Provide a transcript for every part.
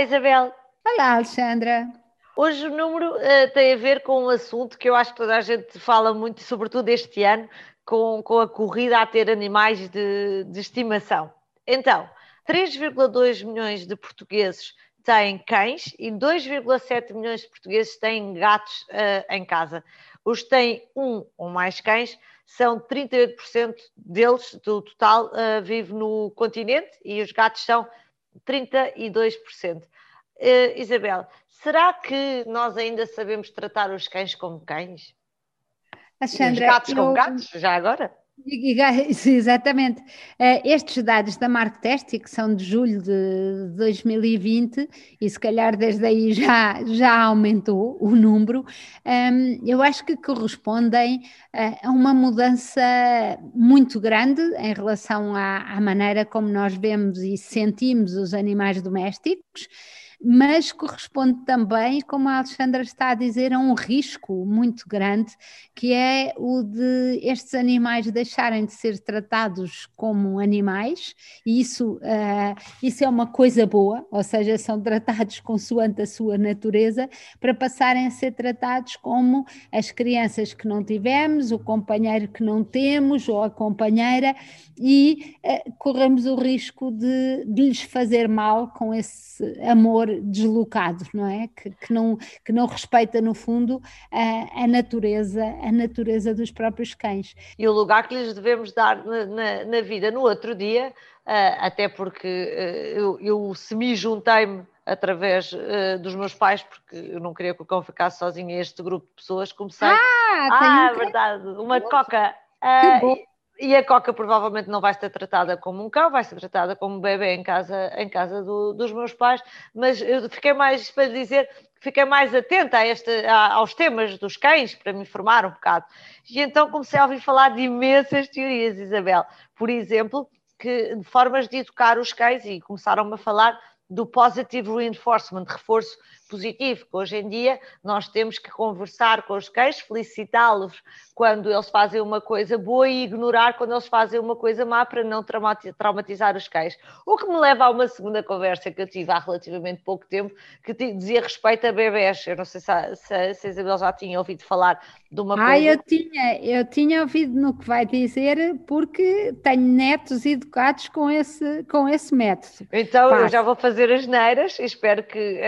Olá, Isabel. Olá, Alexandra. Hoje o número uh, tem a ver com um assunto que eu acho que toda a gente fala muito, sobretudo este ano, com, com a corrida a ter animais de, de estimação. Então, 3,2 milhões de portugueses têm cães e 2,7 milhões de portugueses têm gatos uh, em casa. Os que têm um ou mais cães são 38% deles, do total, uh, vive no continente e os gatos são 32%. Uh, Isabel, será que nós ainda sabemos tratar os cães como cães? Alexandra, e os gatos eu... como gatos, já agora? Exatamente. Eh, estes dados da Marktest, que são de julho de 2020, e se calhar desde aí já, já aumentou o número, ehm, eu acho que correspondem eh, a uma mudança muito grande em relação à, à maneira como nós vemos e sentimos os animais domésticos mas corresponde também, como a Alexandra está a dizer, a um risco muito grande, que é o de estes animais deixarem de ser tratados como animais, e isso, uh, isso é uma coisa boa, ou seja, são tratados consoante a sua natureza, para passarem a ser tratados como as crianças que não tivemos, o companheiro que não temos, ou a companheira, e uh, corremos o risco de, de lhes fazer mal com esse amor deslocado, não é? Que, que, não, que não respeita, no fundo, a, a, natureza, a natureza dos próprios cães. E o lugar que lhes devemos dar na, na, na vida. No outro dia, uh, até porque uh, eu, eu semi-juntei-me através uh, dos meus pais, porque eu não queria que o cão ficasse sozinho em este grupo de pessoas, comecei... Ah, ah um verdade, uma coca... Uh, e a Coca provavelmente não vai ser tratada como um cão, vai ser tratada como um bebê em casa, em casa do, dos meus pais, mas eu fiquei mais, para dizer, fiquei mais atenta a este, a, aos temas dos cães, para me informar um bocado. E então comecei a ouvir falar de imensas teorias, Isabel. Por exemplo, que formas de educar os cães, e começaram-me a falar do positive reinforcement, reforço positivo, que hoje em dia nós temos que conversar com os cães, felicitá-los quando eles fazem uma coisa boa e ignorar quando eles fazem uma coisa má para não traumatizar os cães. O que me leva a uma segunda conversa que eu tive há relativamente pouco tempo, que dizia respeito a bebés. Eu não sei se a, se a Isabel já tinha ouvido falar de uma ah, coisa. Ah, eu tinha, eu tinha ouvido no que vai dizer, porque tenho netos educados com esse, com esse método. Então, Passo. eu já vou fazer as neiras, espero que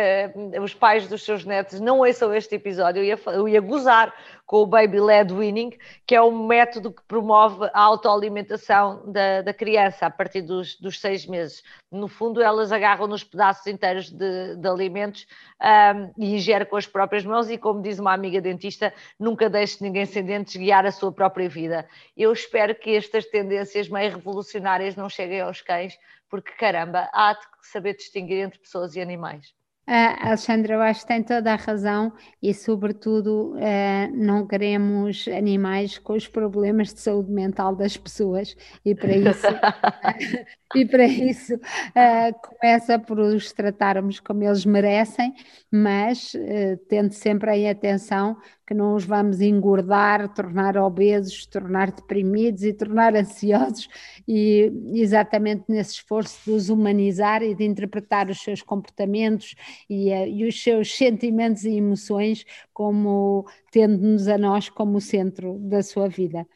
uh, os pais dos seus netos não ouçam este episódio, eu ia, eu ia gozar com o Baby Led Winning, que é um método que promove a autoalimentação da, da criança a partir dos, dos, seis meses. No fundo, elas agarram nos pedaços inteiros de, de alimentos um, e ingerem com as próprias mãos e, como diz uma amiga dentista, nunca deixe ninguém sem dentes guiar a sua própria vida. Eu espero que estas tendências meio revolucionárias não cheguem aos cães, porque, caramba, há de saber distinguir entre pessoas e animais. Uh, Alexandra, eu acho que tem toda a razão e, sobretudo, uh, não queremos animais com os problemas de saúde mental das pessoas e para isso, e para isso começa por os tratarmos como eles merecem, mas tendo sempre em atenção que não os vamos engordar, tornar obesos, tornar deprimidos e tornar ansiosos, e exatamente nesse esforço de os humanizar e de interpretar os seus comportamentos e, eh, e os seus sentimentos e emoções como tendo-nos a nós como centro da sua vida.